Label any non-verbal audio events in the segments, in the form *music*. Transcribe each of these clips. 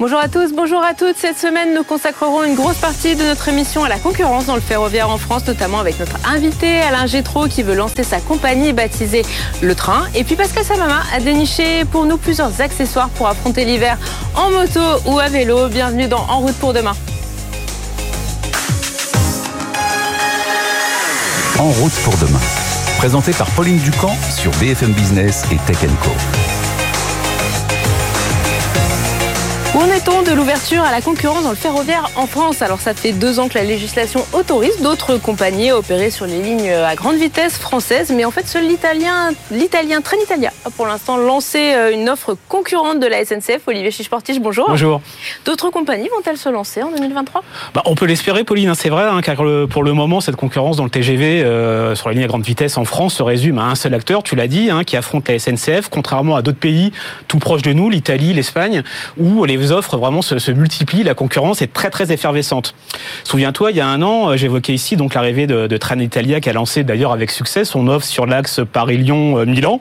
Bonjour à tous, bonjour à toutes. Cette semaine, nous consacrerons une grosse partie de notre émission à la concurrence dans le ferroviaire en France, notamment avec notre invité Alain Gétro qui veut lancer sa compagnie baptisée Le Train. Et puis Pascal Samama a déniché pour nous plusieurs accessoires pour affronter l'hiver en moto ou à vélo. Bienvenue dans En route pour demain. En route pour demain. Présenté par Pauline Ducamp sur BFM Business et Tech Co. Où en est-on de l'ouverture à la concurrence dans le ferroviaire en France? Alors ça fait deux ans que la législation autorise d'autres compagnies à opérer sur les lignes à grande vitesse françaises, mais en fait seul l'italien, l'italien Trenitalia a pour l'instant lancé euh, une offre concurrente de la SNCF. Olivier Chichportige, bonjour. Bonjour. D'autres compagnies vont-elles se lancer en 2023 bah, On peut l'espérer, Pauline, hein, c'est vrai, hein, car pour le moment, cette concurrence dans le TGV euh, sur la ligne à grande vitesse en France se résume à un seul acteur, tu l'as dit, hein, qui affronte la SNCF, contrairement à d'autres pays tout proches de nous, l'Italie, l'Espagne, où les offres vraiment se, multiplient, la concurrence est très très effervescente. Souviens-toi, il y a un an, euh, j'évoquais ici donc l'arrivée de, de Trenitalia qui a lancé d'ailleurs avec succès son offre sur l'axe Paris-Lyon-Milan.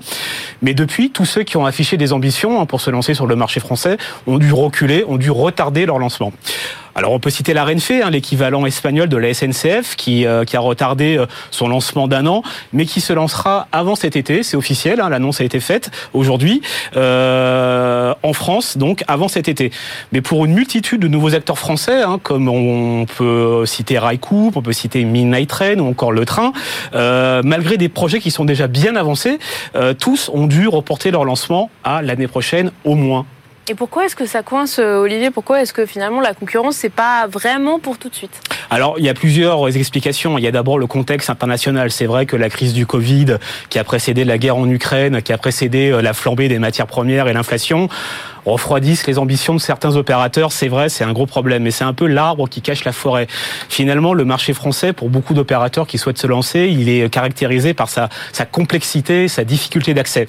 Mais depuis, tous ceux qui ont affiché des ambitions hein, pour se lancer sur le marché français ont dû reculer, ont dû retarder leur lancement. Alors on peut citer la Renfe, hein, l'équivalent espagnol de la SNCF, qui, euh, qui a retardé euh, son lancement d'un an, mais qui se lancera avant cet été, c'est officiel, hein, l'annonce a été faite aujourd'hui, euh, en France, donc avant cet été. Mais pour une multitude de nouveaux acteurs français, hein, comme on peut citer Railcoop, on peut citer Midnight Train ou encore Le Train, malgré des projets qui sont déjà bien avancés, tous ont dû reporter leur lancement à l'année prochaine au moins. Et pourquoi est-ce que ça coince, euh, Olivier? Pourquoi est-ce que finalement la concurrence, c'est pas vraiment pour tout de suite? Alors, il y a plusieurs explications. Il y a d'abord le contexte international. C'est vrai que la crise du Covid, qui a précédé la guerre en Ukraine, qui a précédé euh, la flambée des matières premières et l'inflation, refroidissent les ambitions de certains opérateurs. C'est vrai, c'est un gros problème, mais c'est un peu l'arbre qui cache la forêt. Finalement, le marché français, pour beaucoup d'opérateurs qui souhaitent se lancer, il est caractérisé par sa, sa complexité, sa difficulté d'accès.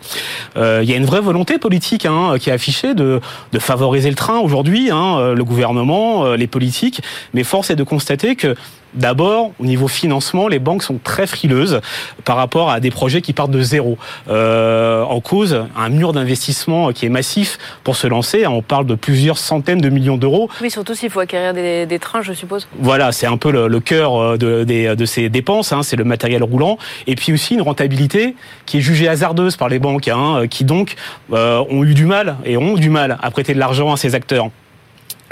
Euh, il y a une vraie volonté politique hein, qui est affichée de, de favoriser le train aujourd'hui, hein, euh, le gouvernement, euh, les politiques, mais force est de constater que D'abord, au niveau financement, les banques sont très frileuses par rapport à des projets qui partent de zéro. Euh, en cause, un mur d'investissement qui est massif pour se lancer. On parle de plusieurs centaines de millions d'euros. Oui, surtout s'il faut acquérir des, trains, je suppose. Voilà, c'est un peu le, cœur euh, de, ces dépenses. Hein, c'est le matériel roulant. Et puis aussi une rentabilité qui est jugée hasardeuse par les banques, hein, qui donc euh, ont eu du mal et ont du mal à prêter de l'argent à ces acteurs.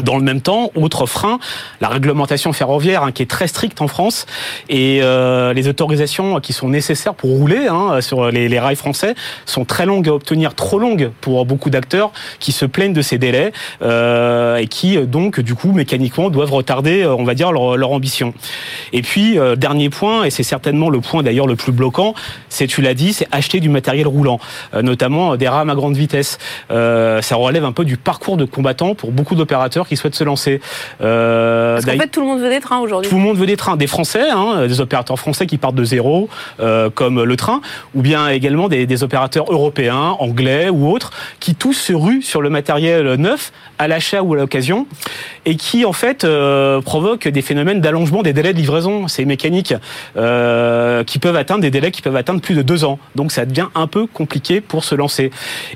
Dans le même temps, autre frein, la réglementation ferroviaire hein, qui est très stricte en France et euh, les autorisations qui sont nécessaires pour rouler hein, sur les, les, rails français sont très longues à obtenir, trop longues pour beaucoup d'acteurs qui se plaignent de ces délais euh, et qui donc du coup mécaniquement doivent retarder, euh, on va dire, leur, leur ambition. Et puis euh, dernier point, et c'est certainement le point d'ailleurs le plus bloquant, c'est tu l'as dit, c'est acheter du matériel roulant, euh, notamment des rames à grande vitesse. ça relève un peu du parcours de combattant pour beaucoup d'opérateurs qui souhaitent se lancer. Euh, Parce qu'en fait, tout le monde veut des trains aujourd'hui. Tout le monde veut des trains, des Français, hein, des opérateurs français qui partent de zéro, euh, comme le train, ou bien également des, des, opérateurs européens, anglais ou autres, qui tous se ruent sur le matériel neuf à l'achat ou à l'occasion, et qui en fait euh, provoquent des phénomènes d'allongement des délais de livraison. C'est mécanique, euh, qui peuvent atteindre des délais qui peuvent atteindre plus de deux ans. Donc ça devient un peu compliqué pour se lancer.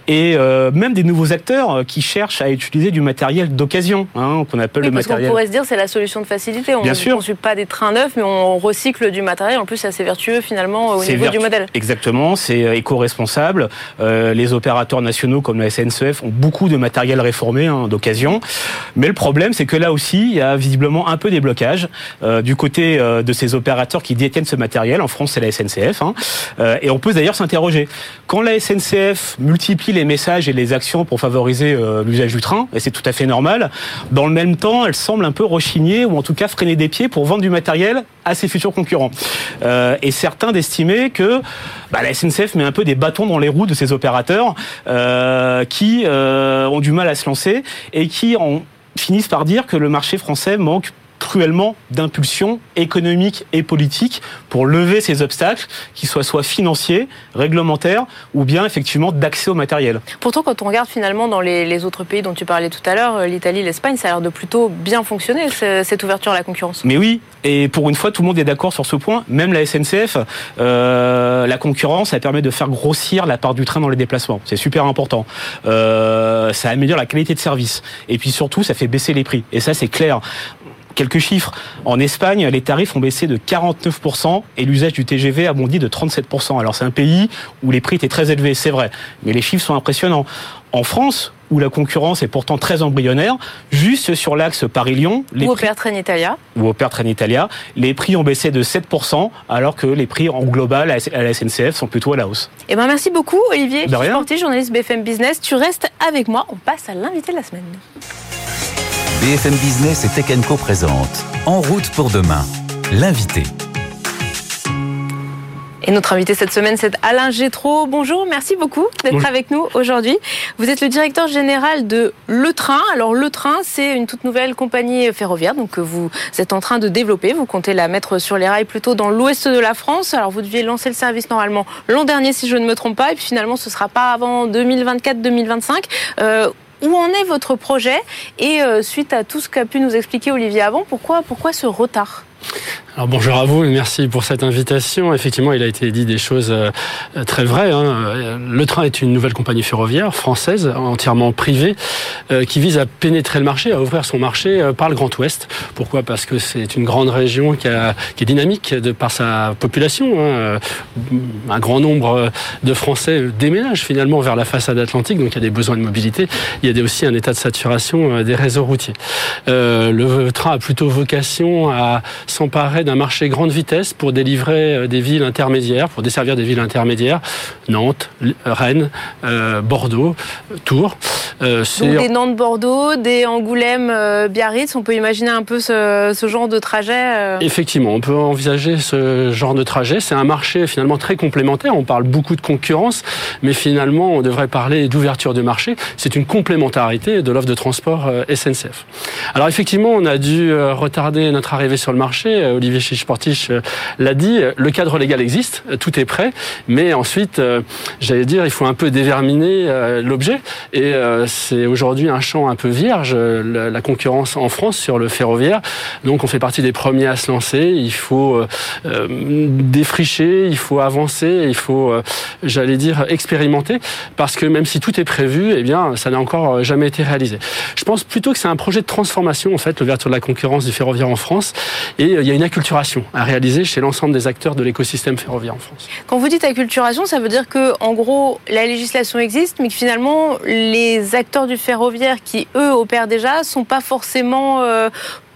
Et même des nouveaux acteurs qui cherchent à utiliser du matériel d'occasion hein, qu'on appelle le matériel. On pourrait se dire c'est la solution de facilité. On ne conçoit pas des trains neufs, mais on recycle du matériel. En plus, c'est assez vertueux finalement au niveau du modèle. Exactement, c'est euh, éco-responsable. Euh, les opérateurs nationaux comme la SNCF ont beaucoup de matériel réformé hein, d'occasion. Mais le problème, c'est que là aussi, il y a visiblement un peu des blocages euh, du côté euh, de ces opérateurs qui détiennent ce matériel. En France, c'est la SNCF. Hein. Euh, et on peut d'ailleurs s'interroger. Quand la SNCF multiplie les messages et les actions pour favoriser euh, l'usage du train, et c'est tout à fait normal, dans le même temps, elle semble un peu rechigner ou en tout cas freiner des pieds pour vendre du matériel à ses futurs concurrents. Euh, et certains d'estimer que bah, la SNCF met un peu des bâtons dans les roues de ces opérateurs euh, qui euh, ont du mal à se lancer et qui ont finissent par dire que le marché français manque cruellement d'impulsion économique et politique pour lever ces obstacles, qu'ils soient soit financiers, réglementaires ou bien effectivement d'accès au matériel. Pourtant, quand on regarde finalement dans les, autres pays dont tu parlais tout à l'heure, l'Italie, l'Espagne, ça a l'air de plutôt bien fonctionner cette ouverture à la concurrence. Mais oui, et pour une fois, tout le monde est d'accord sur ce point, même la SNCF. Euh, la concurrence, ça permet de faire grossir la part du train dans les déplacements. C'est super important. Euh, ça améliore la qualité de service. Et puis surtout, ça fait baisser les prix. Et ça, c'est clair quelques chiffres. En Espagne, les tarifs ont baissé de 49% et l'usage du TGV a bondi de 37%. Alors c'est un pays où les prix étaient très élevés, c'est vrai, mais les chiffres sont impressionnants. En France, où la concurrence est pourtant très embryonnaire, juste sur l'axe Paris-Lyon... Ou au Italia. Ou au Père Italia, les prix ont baissé de 7%, alors que les prix en global à la SNCF sont plutôt à la hausse. Eh ben merci beaucoup Olivier, sportif, journaliste BFM Business. Tu restes avec moi, on passe à l'invité de la semaine. BFM Business et Tech Co présente En route pour demain, l'invité. Et notre invité cette semaine, c'est Alain Gétro. Bonjour, merci beaucoup d'être avec nous aujourd'hui. Vous êtes le directeur général de Le Train. Alors Le Train, c'est une toute nouvelle compagnie ferroviaire donc que vous êtes en train de développer. Vous comptez la mettre sur les rails plutôt dans l'ouest de la France. Alors vous deviez lancer le service normalement l'an dernier si je ne me trompe pas et puis finalement ce sera pas avant 2024-2025. Euh, où en est votre projet Et euh, suite à tout ce qu'a pu nous expliquer Olivier avant, pourquoi, pourquoi ce retard? Alors bonjour à vous et merci pour cette invitation. Effectivement, il a été dit des choses euh, très vraies. Hein. Euh, le train est une nouvelle compagnie ferroviaire française, entièrement privée, euh, qui vise à pénétrer le marché, à ouvrir son marché par le Grand Ouest. Pourquoi? Parce que c'est une grande région qui, est dynamique de par sa population. Hein. Un grand nombre de Français déménagent finalement vers la façade atlantique, donc il y a des besoins de mobilité. Il y a aussi un état de saturation des réseaux routiers. le train a plutôt vocation à s'emparer d'un marché grande vitesse pour délivrer euh, des villes intermédiaires, pour desservir des villes intermédiaires, Nantes, Rennes, euh, Bordeaux, Tours. Euh, Donc des Nantes-Bordeaux, des Angoulême-Biarritz, on peut imaginer un peu ce, ce genre de trajet Effectivement, on peut envisager ce genre de trajet. C'est un marché finalement très complémentaire. On parle beaucoup de concurrence, mais finalement on devrait parler d'ouverture de marché. C'est une complémentarité de l'offre de transport SNCF. Alors effectivement, on a dû retarder notre arrivée sur le marché euh, Olivier Chichportich euh, l'a dit, le cadre légal existe, euh, tout est prêt, mais ensuite, j'allais dire, il faut un peu déverminer l'objet. Et c'est aujourd'hui un champ un peu vierge, la concurrence en France sur le ferroviaire. Donc on fait partie des premiers à se lancer. Il faut défricher, il faut avancer, il faut, j'allais dire, expérimenter, parce que même si tout est prévu, eh bien, ça n'a encore jamais été réalisé. Je pense plutôt que c'est un projet de transformation, en fait, l'ouverture de la concurrence du ferroviaire en France. Et euh, il y a une acculturation à réaliser chez l'ensemble des acteurs de l'écosystème ferroviaire en France. Quand vous dites acculturation, ça veut dire que, en gros, la législation existe, mais que finalement, les acteurs du ferroviaire qui, eux, opèrent déjà, sont pas forcément euh,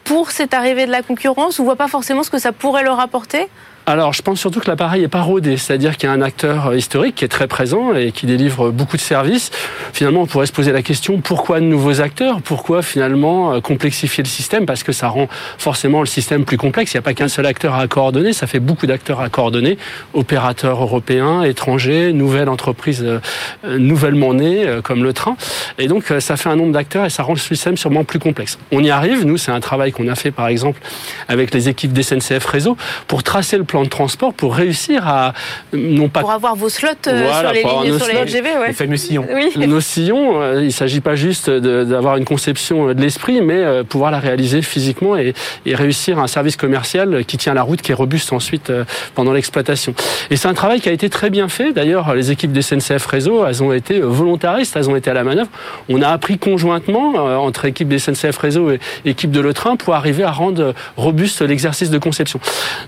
pour cette arrivée de la concurrence ou voient pas forcément ce que ça pourrait leur apporter? Alors, je pense surtout que l'appareil est pas rodé, c'est-à-dire qu'il y a un acteur euh, historique qui est très présent et qui délivre beaucoup de services. Finalement, on pourrait se poser la question pourquoi de nouveaux acteurs? Pourquoi finalement euh, complexifier le système? Parce que ça rend forcément le système plus complexe. Il n'y a pas qu'un seul acteur à coordonner, ça fait beaucoup d'acteurs à coordonner, opérateurs européens, étrangers, nouvelles entreprises euh, nouvellement nées comme le train. Et donc, ça fait un nombre d'acteurs et ça rend le système sûrement plus complexe. On y arrive. Nous, c'est un travail qu'on a fait par exemple avec les équipes d'SNCF Réseau pour tracer le plan de transport pour réussir à non pas pour avoir vos slots euh, sur les lignes sur les LGV, ouais. les fameux sillons. *laughs* Nos sillons, euh, il s'agit pas juste d'avoir une conception de l'esprit, mais euh, pouvoir la réaliser physiquement et, et, réussir un service commercial qui tient la route, qui est robuste ensuite pendant l'exploitation. Et c'est un travail qui a été très bien fait. D'ailleurs, les équipes des SNCF Réseau, elles ont été volontaristes, elles ont été à la manœuvre. On a appris conjointement entre équipes des SNCF Réseau et équipe de Le Train pour arriver à rendre robuste l'exercice de conception.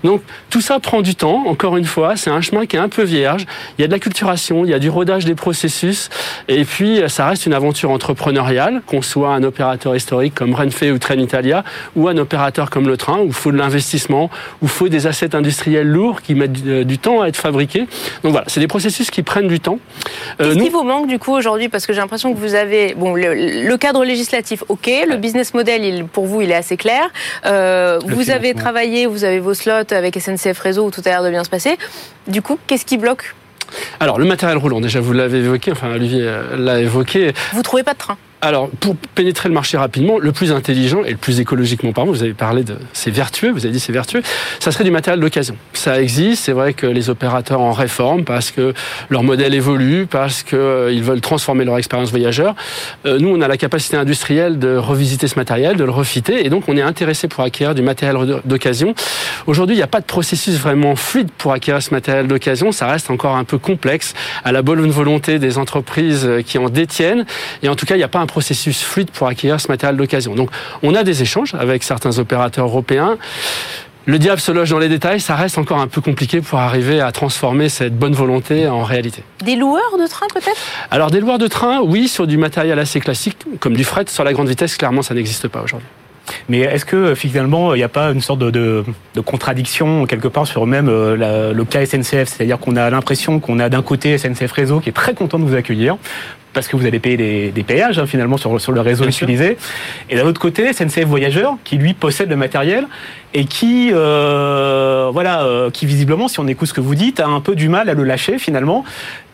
Donc tout ça prend du temps, encore une fois, c'est un chemin qui est un peu vierge. Il y a de la culturation, il y a du rodage des processus, et puis ça reste une aventure entrepreneuriale, qu'on soit un opérateur historique comme Renfe ou Trenitalia, ou un opérateur comme le train, où il faut de l'investissement, où il faut des assets industriels lourds qui mettent du, temps à être fabriqués. Donc voilà, c'est des processus qui prennent du temps. Euh, Qu'est-ce qui vous manque du coup aujourd'hui? Parce que j'ai l'impression que vous avez bon le, cadre législatif, ok, le business model, il, pour vous, il est assez clair. Euh, vous avez travaillé, vous avez vos slots avec SNCF Réseau où tout a l'air de bien se passer. Du coup, qu'est-ce qui bloque? Alors, le matériel roulant, déjà, vous l'avez évoqué, enfin, Olivier euh, l'a évoqué. Vous trouvez pas de train? Alors, pour pénétrer le marché rapidement, le plus intelligent et le plus écologiquement parlant, vous avez parlé de c'est vertueux, vous avez dit c'est vertueux, ça serait du matériel d'occasion. Ça existe, c'est vrai que les opérateurs en réforment parce que leur modèle évolue, parce qu'ils euh, veulent transformer leur expérience voyageur. Euh, nous, on a la capacité industrielle de revisiter ce matériel, de le refiter, et donc on est intéressé pour acquérir du matériel d'occasion. Aujourd'hui, il n'y a pas de processus vraiment fluide pour acquérir ce matériel d'occasion, ça reste encore un peu complexe à la bonne volonté des entreprises qui en détiennent, et en tout cas, il n'y a pas processus fluide pour acquérir ce matériel d'occasion. Donc on a des échanges avec certains opérateurs européens. Le diable se loge dans les détails, ça reste encore un peu compliqué pour arriver à transformer cette bonne volonté en réalité. Des loueurs de train peut-être? Alors des loueurs de train, oui, sur du matériel assez classique, comme du fret, sur la grande vitesse, clairement ça n'existe pas aujourd'hui. Mais est-ce que finalement il n'y a pas une sorte de, contradiction quelque part sur même euh, le cas SNCF C'est-à-dire qu'on a l'impression qu'on a d'un côté SNCF Réseau qui est très content de vous accueillir, parce que vous allez payer des, péages hein, finalement sur, sur le réseau utilisé. Et d'un autre côté, SNCF Voyageurs, qui lui possède le matériel et qui, euh, voilà, euh, qui visiblement, si on écoute ce que vous dites, a un peu du mal à le lâcher finalement.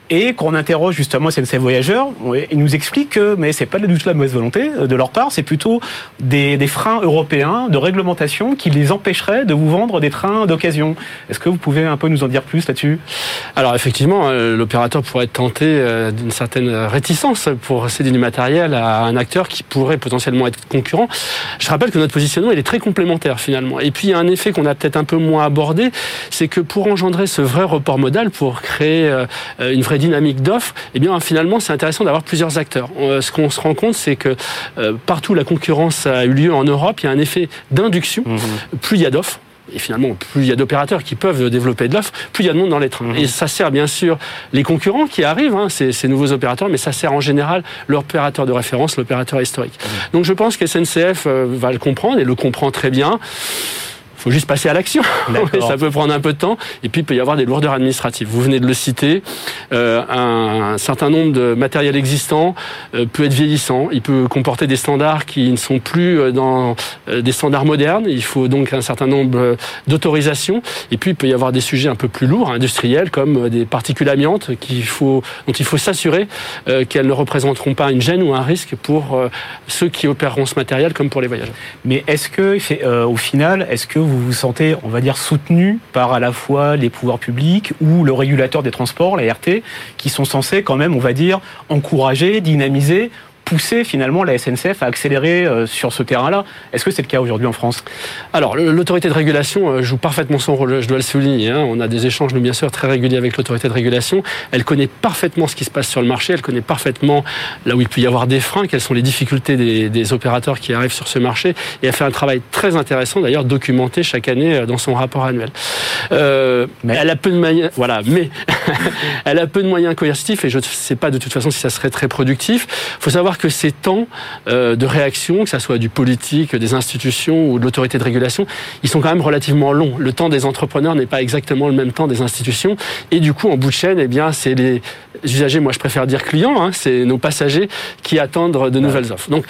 Et quand on interroge justement SNCF Voyageurs, ils nous expliquent que mais c'est pas du tout la mauvaise volonté euh, de leur part, c'est plutôt des, des, freins européens de réglementation qui les empêcheraient de vous vendre des trains d'occasion. Est-ce que vous pouvez un peu nous en dire plus là-dessus? Alors effectivement, euh, l'opérateur pourrait être tenté euh, d'une certaine réticence pour céder du matériel à un acteur qui pourrait potentiellement être concurrent. Je rappelle que notre positionnement il est très complémentaire finalement. Et puis il y a un effet qu'on a peut-être un peu moins abordé, c'est que pour engendrer ce vrai report modal, pour créer une vraie dynamique d'offres, eh bien finalement c'est intéressant d'avoir plusieurs acteurs. Euh, ce qu'on se rend compte, c'est que euh, partout la concurrence a eu lieu en Europe, il y a un effet d'induction. Mhm. Plus il y a d'offres, et finalement, plus il y a d'opérateurs qui peuvent développer de l'offre, plus il y a de monde dans les trains. Mhm. Et ça sert bien sûr les concurrents qui arrivent, hein, ces, ces, nouveaux opérateurs, mais ça sert en général l'opérateur de référence, l'opérateur historique. Mhm. Donc je pense que SNCF euh, va le comprendre et le comprend très bien faut juste passer à l'action. *laughs* ça peut prendre un peu de temps. Et puis, il peut y avoir des lourdeurs administratives. Vous venez de le citer. Euh, un, certain nombre de matériel existant euh, peut être vieillissant. Il peut comporter des standards qui ne sont plus euh, dans euh, des standards modernes. Il faut donc un certain nombre d'autorisations. Et puis, il peut y avoir des sujets un peu plus lourds, industriels, comme des particules amiantes faut, dont il faut s'assurer qu'elles ne représenteront pas une gêne ou un risque pour ceux qui opéreront ce matériel, comme pour les voyageurs. Mais est-ce que, au final, est-ce que vous vous vous sentez, on va dire, soutenu par à la fois les pouvoirs publics ou le régulateur des transports, la RT, qui sont censés quand même, on va dire, encourager, dynamiser pousser finalement la SNCF à accélérer euh, sur ce terrain-là. Est-ce que c'est le cas aujourd'hui en France? Alors, l'autorité de régulation euh, joue parfaitement son rôle, je dois le souligner. Hein. On a des échanges, nous, bien sûr, très réguliers avec l'autorité de régulation. Elle connaît parfaitement ce qui se passe sur le marché, elle connaît parfaitement là où il peut y avoir des freins, quelles sont les difficultés des, opérateurs qui arrivent sur ce marché. Et elle fait un travail très intéressant, d'ailleurs, documenté chaque année euh, dans son rapport annuel. Mais... Elle a peu de moyens, voilà, mais *laughs* elle a peu de moyens coercitifs et je ne sais pas de toute façon si ça serait très productif. Il faut savoir que ces temps euh, de réaction, que ce soit du politique, des institutions ou de l'autorité de régulation, ils sont quand même relativement longs. Le temps des entrepreneurs n'est pas exactement le même temps des institutions. Et du coup, en bout de chaîne, eh bien, c'est les usagers, moi je préfère dire clients, hein, c'est nos passagers qui attendent de nouvelles offres. Donc,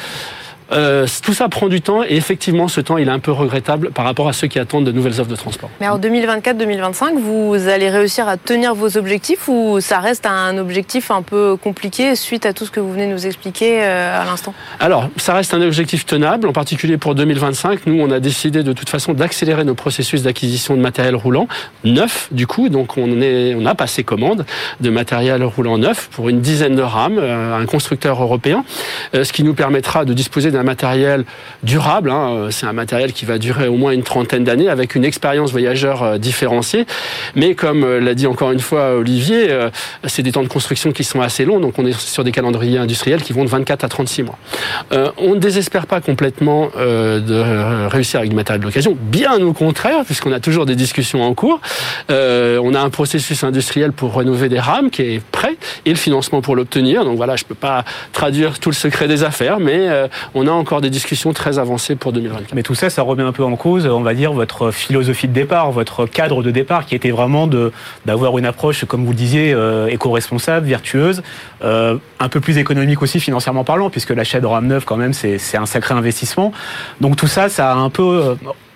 euh, tout ça prend du temps et effectivement, ce temps, il est un peu regrettable par rapport à ceux qui attendent de nouvelles offres de transport. Mais en 2024-2025, vous allez réussir à tenir vos objectifs ou ça reste un objectif un peu compliqué suite à tout ce que vous venez de nous expliquer euh, à l'instant? Alors, ça reste un objectif tenable, en particulier pour 2025. Nous, on a décidé de toute façon d'accélérer nos processus d'acquisition de matériel roulant neuf, du coup. Donc, on, est, on a passé commande de matériel roulant neuf pour une dizaine de rames, euh, un constructeur européen, ce qui nous permettra de disposer d'un matériel durable. Hein. C'est un matériel qui va durer au moins une trentaine d'années avec une expérience voyageur euh, différenciée. Mais comme euh, l'a dit encore une fois Olivier, euh, c'est des temps de construction qui sont assez longs. Donc on est sur des calendriers industriels qui vont de 24 à 36 mois. on ne désespère pas complètement de réussir avec du matériel d'occasion. Bien au contraire, puisqu'on a toujours des discussions en cours. on a un processus industriel pour rénover des rames qui est prêt et le financement pour l'obtenir. Donc voilà, je ne peux pas traduire tout le secret des affaires, mais on on a encore des discussions très avancées pour 2024. Mais tout ça, ça remet un peu en cause, on va dire, votre philosophie de départ, votre cadre de départ, qui était vraiment d'avoir une approche, comme vous le disiez, euh, éco-responsable, vertueuse, euh, un peu plus économique aussi financièrement parlant, puisque l'achat de RAM 9, quand même, c'est un sacré investissement. Donc tout ça, ça a un peu euh,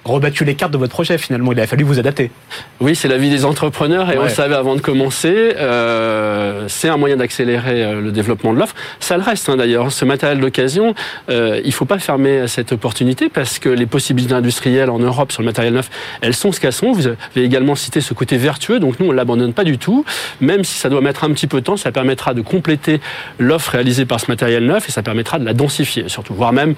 rebattu les cartes de votre projet finalement. Il a fallu vous adapter. Oui, c'est la vie des entrepreneurs et on le savait avant de commencer. Euh, c'est un moyen d'accélérer euh, le développement de l'offre. Ça le reste hein, d'ailleurs. Ce matériel d'occasion, euh, il faut pas fermer cette opportunité parce que les possibilités industrielles en Europe sur le matériel neuf, elles sont ce qu'elles sont. Vous avez également cité ce côté vertueux, donc nous on l'abandonne pas du tout. Même si ça doit mettre un petit peu de temps, ça permettra de compléter l'offre réalisée par ce matériel neuf et ça permettra de la densifier surtout, voire même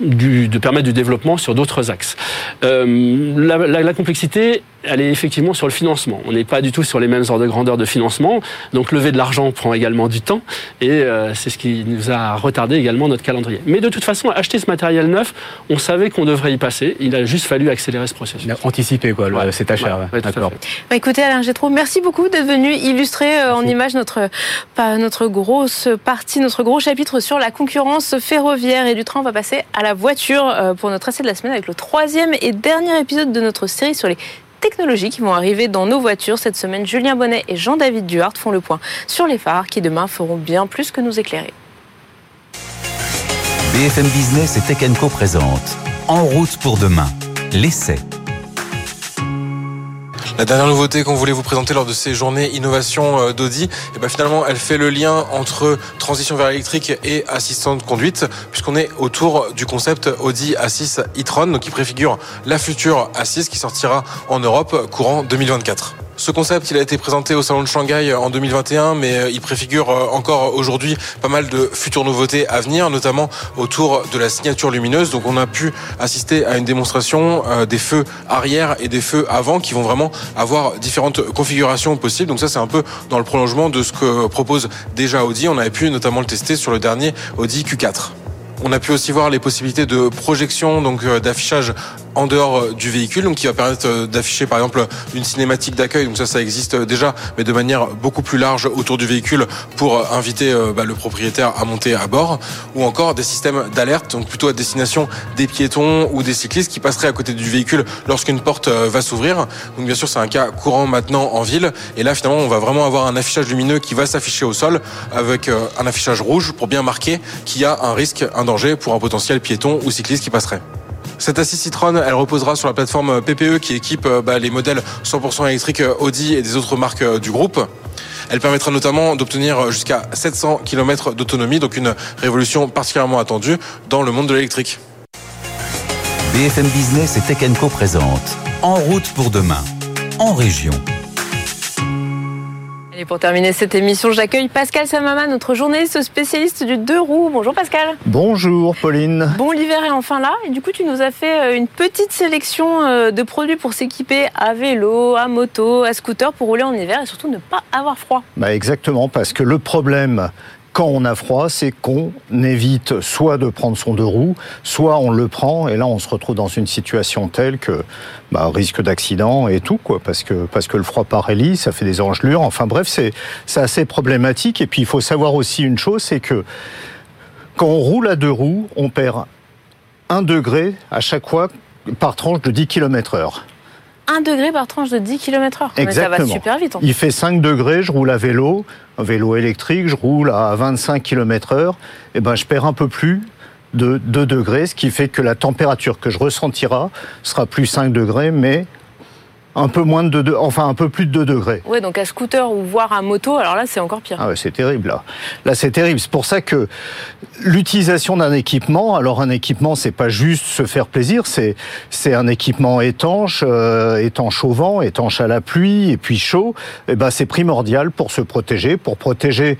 de permettre du développement sur d'autres axes. Euh, la, complexité, elle est effectivement sur le financement. On n'est pas du tout sur les mêmes ordres de grandeur de financement. Donc lever de l'argent prend également du temps et euh, c'est ce qui nous a retardé également notre calendrier. Mais de toute façon, acheter ce matériel neuf, on savait qu'on devrait y passer. Il a juste fallu accélérer ce processus. Anticiper quoi, le, cet achat. D'accord. Bah, écoutez Alain Gétro, merci beaucoup d'être venu illustrer euh, en image notre, notre grosse partie, notre gros chapitre sur la concurrence ferroviaire et du train. On va passer à la voiture euh, pour notre essai de la semaine avec le troisième et dernier épisode de notre série sur les technologies qui vont arriver dans nos voitures. Cette semaine, Julien Bonnet et Jean-David Duhart font le point sur les phares qui demain feront bien plus que nous éclairer. BFM Business et Tech Co En route pour demain, l'essai. La dernière nouveauté qu'on voulait vous présenter lors de ces journées innovation euh, d'Audi, et eh ben finalement, elle fait le lien entre transition vers l'électrique et assistant de conduite, puisqu'on est autour du concept Audi A6 e-tron, qui préfigure la future A6 qui sortira en Europe courant 2024. Ce concept, a été présenté au salon de Shanghai en 2021, mais euh, il préfigure euh, encore aujourd'hui pas mal de futures nouveautés à venir, notamment autour de la signature lumineuse. Donc on a pu assister à une démonstration euh, des feux arrière et des feux avant qui vont vraiment avoir différentes configurations possibles. Donc ça, c'est un peu dans le prolongement de ce que propose déjà Audi. On avait pu notamment le tester sur le dernier Audi Q4. On a pu aussi voir les possibilités de projection, donc d'affichage en dehors euh, du véhicule, donc qui va permettre euh, d'afficher par exemple une cinématique d'accueil. Donc ça, ça existe euh, déjà, mais de manière beaucoup plus large autour du véhicule pour inviter bah, le propriétaire à monter à bord, ou encore des systèmes d'alerte, donc plutôt à destination des piétons ou des cyclistes qui passeraient à côté du véhicule lorsqu'une porte va s'ouvrir. Donc bien sûr, c'est un cas courant maintenant en ville, et là finalement, on va vraiment avoir un affichage lumineux qui va s'afficher au sol avec un affichage rouge pour bien marquer qu'il y a un risque, un danger pour un potentiel piéton ou cycliste qui passerait. Cette assise Citroën, elle reposera sur la plateforme PPE qui équipe euh, bah, les modèles 100% électriques euh, Audi et des autres marques euh, du groupe. Elle permettra notamment d'obtenir jusqu'à 700 km d'autonomie, donc une révolution particulièrement attendue dans le monde de l'électrique. BFM Business et Tech Co En route pour demain, en région. Et pour terminer cette émission, j'accueille Pascal Samama, notre journaliste spécialiste du deux roues. Bonjour Pascal. Bonjour Pauline. Bon, l'hiver est enfin là. Et du coup, tu nous as fait euh, une petite sélection euh, de produits pour s'équiper à vélo, à moto, à scooter pour rouler en hiver et surtout ne pas avoir froid. Bah exactement, parce que le problème quand on a froid, c'est qu'on évite soit de prendre son deux roues, soit on le prend et là on se retrouve dans une situation telle que bah, risque d'accident et tout quoi, parce que parce que le froid paralyse, ça fait des engelures. Enfin bref, c'est c'est assez problématique. Et puis il faut savoir aussi une chose, c'est que quand on roule à deux roues, on perd un degré à chaque fois par tranche de 10 km heure. 1 degré par tranche de 10 km heure. Exactement. ça va super vite. Il fait 5 degrés, je roule à vélo, un vélo électrique, je roule à 25 km heure, et ben je perds un peu plus de 2 degrés, ce qui fait que la température que je ressentira sera plus 5 degrés, mais un peu moins de deux, enfin un peu plus de 2 degrés. Oui, donc à scooter ou voire à moto, alors là c'est encore pire. Ah ouais, c'est terrible là. Là c'est terrible. C'est pour ça que l'utilisation d'un équipement, alors un équipement c'est pas juste se faire plaisir, c'est c'est un équipement étanche, euh, étanche au vent, étanche à la pluie et puis chaud. Et eh ben c'est primordial pour se protéger, pour protéger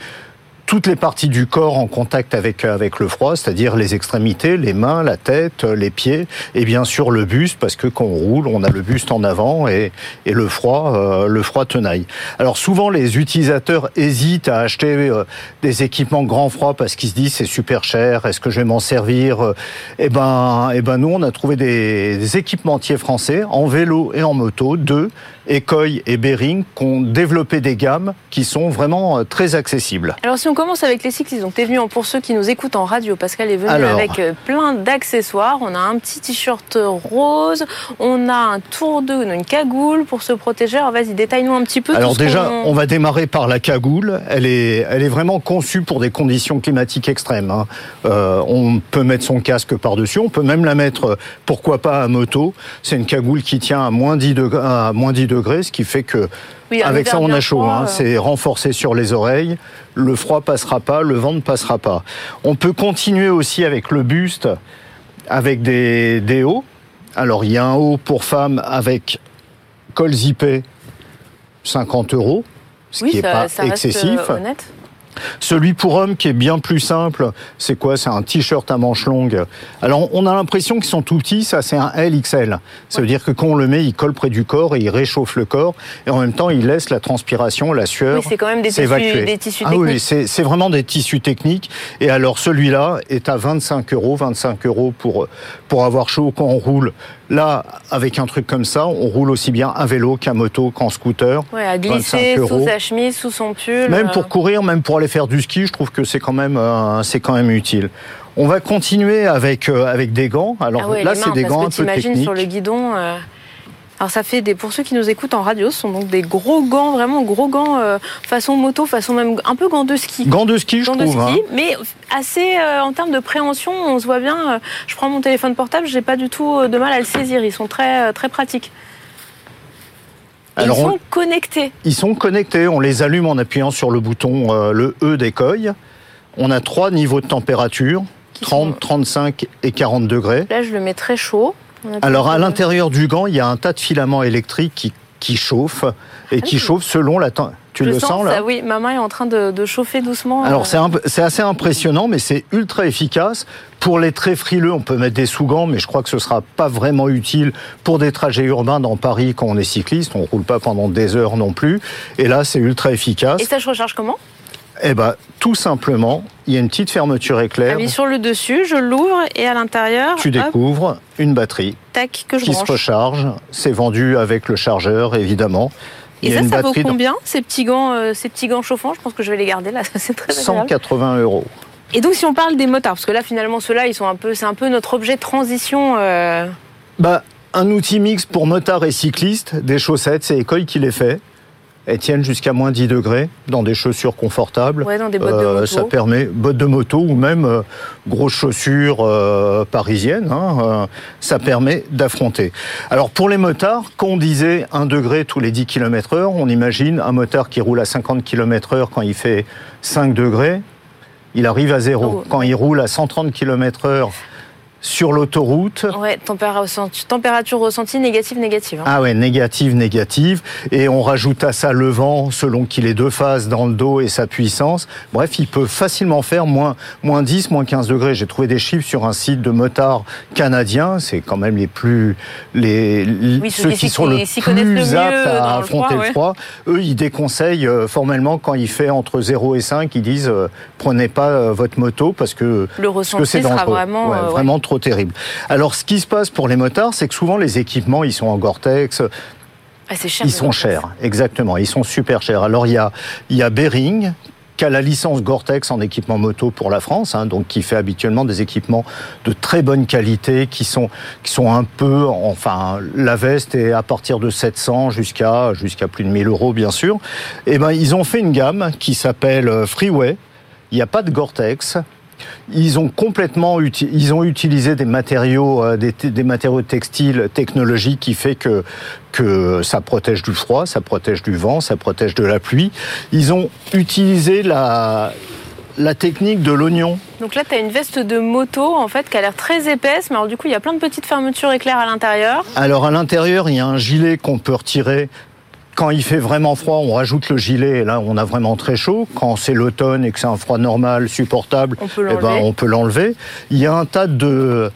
toutes les parties du corps en contact avec avec le froid, c'est-à-dire les extrémités, les mains, la tête, les pieds, et bien sûr le buste, parce que quand on roule, on a le buste en avant et, et le froid, euh, le froid tenaille. Alors souvent les utilisateurs hésitent à acheter euh, des équipements grand froid parce qu'ils se disent c'est super cher, est-ce que je vais m'en servir Eh ben, eh ben nous on a trouvé des, des équipementiers français en vélo et en moto, deux Ecoy et Bering qui ont développé des gammes qui sont vraiment euh, très accessibles. Commence avec les cyclistes. Donc, tu es venu, pour ceux qui nous écoutent en radio, Pascal est venu Alors. avec euh, plein d'accessoires. On a un petit t-shirt rose, on a un tour de, une cagoule pour se protéger. Alors, vas-y, détaille-nous un petit peu. tout Alors ce déjà, on va démarrer par la cagoule. Elle est, elle est vraiment conçue pour des conditions climatiques extrêmes. hein. Euh, on peut mettre son casque par-dessus, on peut même la mettre, pourquoi pas, à moto. C'est une cagoule qui tient à moins 10 degrés, à moins 10 degrés ce qui fait que Oui, avec ça on a chaud. hein. euh. C'est renforcé sur les oreilles. Le froid passera pas, le vent ne passera pas. On peut continuer aussi avec le buste, avec des, des hauts. Alors il y a un haut pour femmes avec col zippé, 50 euros, ce oui, qui n'est ça, pas excessif. euh, honnête. Celui pour homme qui est bien plus simple, c'est quoi? C'est un t-shirt à manches longues. Alors on a l'impression qu'ils sont tout petits, ça c'est un LXL. Ça veut dire que quand on le met, il colle près du corps et il réchauffe le corps et en même temps il laisse la transpiration, la sueur Oui, c'est quand même des tissus, s'évacuer. des tissus Ah techniques. oui, c'est c'est vraiment des tissus techniques. Et alors celui-là est à 25 euros, 25 euros pour pour avoir chaud quand on roule. Là, avec un truc comme ça, on roule aussi bien à vélo qu'à moto, qu'en scooter. Ouais, à glisser 25 sous euros. sa chemise, sous son pull. Même euh, pour courir, même pour aller faire du ski, je trouve que c'est quand même euh, c'est quand même utile. On va continuer avec euh, avec des gants. Alors ah ouais, là, c'est des gants un peu techniques. sur le guidon. euh, Alors ça fait des pour ceux qui nous écoutent en radio, ce sont donc des gros gants, vraiment gros gants euh, façon moto, façon même un peu gants de ski. Gants de ski, je Gants de trouve. ski, hein. mais assez euh, en termes de préhension, on se voit bien. euh, je prends mon téléphone portable, j'ai pas du tout de mal à le saisir. Ils sont très très pratiques. Alors, ils on- sont connectés. Ils sont connectés. On les allume en appuyant sur le bouton le E d'écueil. On a trois niveaux de température Qui 30, sont- 35 et 40 degrés. Là, je le mets très chaud. Alors à l'intérieur du gant, il y a un tas de filaments électriques qui qui chauffent et qui oui. chauffent selon la temps. Tu le sens là ça, Oui, ma main est en train de, de chauffer doucement. Alors euh, c'est assez impressionnant, mais c'est ultra efficace. Pour les très frileux, on peut mettre des sous-gants, mais je crois que ce sera pas vraiment utile pour des trajets urbains dans Paris quand on est cycliste. On roule pas pendant des heures non plus. Et là, c'est ultra efficace. Et ça, je recharge comment? Eh ben, tout simplement, il y a une petite fermeture éclair. Appuie sur le dessus, je l'ouvre et à l'intérieur, Tu hop, découvres une batterie tac, que je qui se recharge. C'est vendu avec le chargeur, évidemment. Et Il ça, ça vaut combien ces petits gants, euh, ces petits gants chauffants? Je pense que je vais les garder là. *laughs* C'est très agréable. 180 euros. Et donc, si on parle des motards, parce que là, finalement, ceux-là, ils sont un peu, c'est un peu notre objet de transition. euh, Bah, un outil mix pour motards et cyclistes, des chaussettes, c'est École qui les fait. Elles tiennent jusqu'à moins 10 degrés dans des chaussures confortables. Ouais, dans des bottes de Euh, moto. Ça permet, bottes de moto ou même euh, grosses chaussures euh, parisiennes, hein, euh, ça permet d'affronter. Alors pour les motards, quand on disait 1 degré tous les 10 km heure, on imagine un motard qui roule à 50 km heure quand il fait 5 degrés, il arrive à zéro. Oh. Quand il roule à 130 km heure sur l'autoroute, Ouais, température ressentie négative, négative. hein. ah ouais, négative, négative. Et on rajoute à ça le vent selon qu'il est deux phases dans le dos et sa puissance. Bref, il peut facilement faire moins, moins 10, moins 15 degrés. J'ai trouvé des chiffres sur un site de motards canadiens. C'est quand même les plus, les, Oui, ceux ceux qui qui sont le plus aptes à le affronter froid, le ouais. froid. Eux, ils déconseillent euh, formellement quand il fait entre 0 et 5, ils disent euh, prenez pas euh, votre moto parce que Le que ressenti c'est sera vraiment, Ouais, euh, vraiment trop terrible. Alors, ce qui se passe pour les motards, c'est que souvent les équipements, ils sont en Gore-Tex, Ah, cher. ils sont chers, exactement. Ils sont super chers. Alors il y a, il y a Bering qui a la licence Gore-Tex en équipement moto pour la France, hein, donc qui fait habituellement des équipements de très bonne qualité, qui sont qui sont un peu, enfin, la veste est à partir de 700 jusqu'à jusqu'à plus de 1000 euros bien sûr. Et ben ils ont fait une gamme qui s'appelle euh, Freeway. Il n'y a pas de Gore-Tex. Ils ont complètement ils ont utilisé des matériaux euh, des, des matériaux textiles technologiques qui fait que que ça protège du froid, ça protège du vent, ça protège de la pluie. Ils ont utilisé la la technique de l'oignon. Donc là, tu as une veste de moto, en fait, qui a l'air très épaisse, mais alors du coup, il y a plein de petites fermetures éclairs à l'intérieur. Alors à l'intérieur, il y a un gilet qu'on peut retirer. Quand il fait vraiment froid, on rajoute le gilet et là on a vraiment très chaud. Quand c'est l'automne et que c'est un froid normal, supportable, On peut eh ben, on peut l'enlever. Il y a un tas de,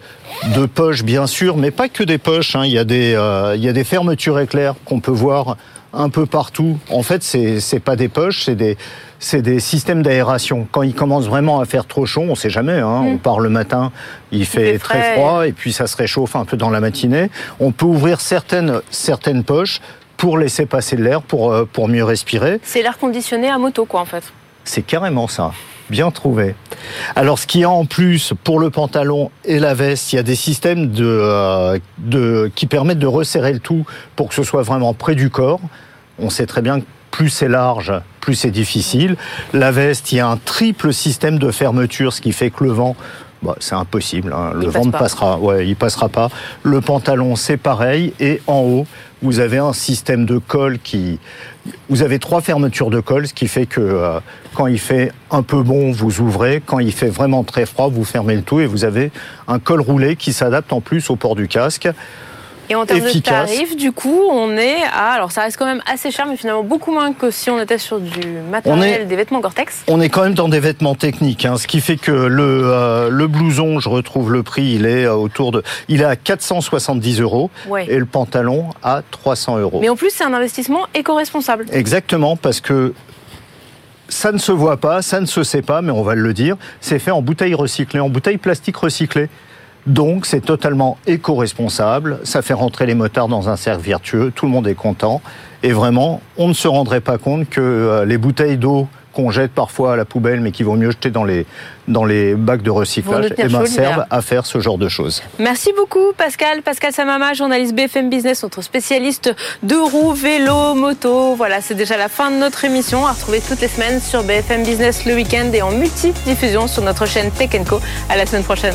de poches bien sûr, mais pas que des poches. hein. Il, y a des, euh, il y a des fermetures éclairs qu'on peut voir un peu partout. En fait, c'est c'est pas des poches, c'est des c'est des systèmes d'aération. Quand il commence vraiment à faire trop chaud, on sait jamais. Hein, On part le matin, il fait, fait très froid et puis ça se réchauffe un peu dans la matinée. On peut ouvrir certaines certaines poches pour laisser passer de l'air, pour euh, pour mieux respirer. C'est l'air conditionné à moto, quoi, en fait. C'est carrément ça. bien trouvé. Alors, ce qu'il y a en plus pour le pantalon et la veste, il y a des systèmes de, euh, de, qui permettent de resserrer le tout pour que ce soit vraiment près du corps. On sait très bien que plus c'est large, plus c'est difficile. La veste, il y a un triple système de fermeture, ce qui fait que le vent bah, c'est impossible. Hein. Le Il vent passe ne pas. passera. Ouais, il passera pas. Le pantalon, c'est pareil. Et en haut, vous avez un système de colle qui. Vous avez trois fermetures de colle, ce qui fait que euh, quand il fait un peu bon, vous ouvrez. Quand il fait vraiment très froid, vous fermez le tout et vous avez un col roulé qui s'adapte en plus au port du casque. Et en termes Efficace. de tarifs, du coup, on est à. Alors, ça reste quand même assez cher, mais finalement beaucoup moins que si on était sur du matériel, est- des vêtements Gore-Tex. On est quand même dans des vêtements techniques, hein, ce qui fait que le, euh, le blouson, je retrouve le prix, il est euh, autour de, il est à 470 euros Ouais. et le pantalon à 300 euros. Mais en plus, c'est un investissement éco-responsable. Exactement, parce que ça ne se voit pas, ça ne se sait pas, mais on va le dire, c'est fait en bouteille recyclée, en bouteille plastique recyclée. Donc c'est totalement éco-responsable, ça fait rentrer les motards dans un cercle vertueux, tout le monde est content. Et vraiment, on ne se rendrait pas compte que euh, les bouteilles d'eau qu'on jette parfois à la poubelle, mais qu'il vaut mieux jeter dans les, dans les bacs de recyclage, eh ben, servent à faire ce genre de choses. Merci beaucoup, Pascal. Pascal Samama, journaliste BFM Business, notre spécialiste de roues, vélo, moto. Voilà, c'est déjà la fin de notre émission. À retrouver toutes les semaines sur BFM Business le week-end et en multi-diffusion sur notre chaîne Tech Co. À la semaine prochaine.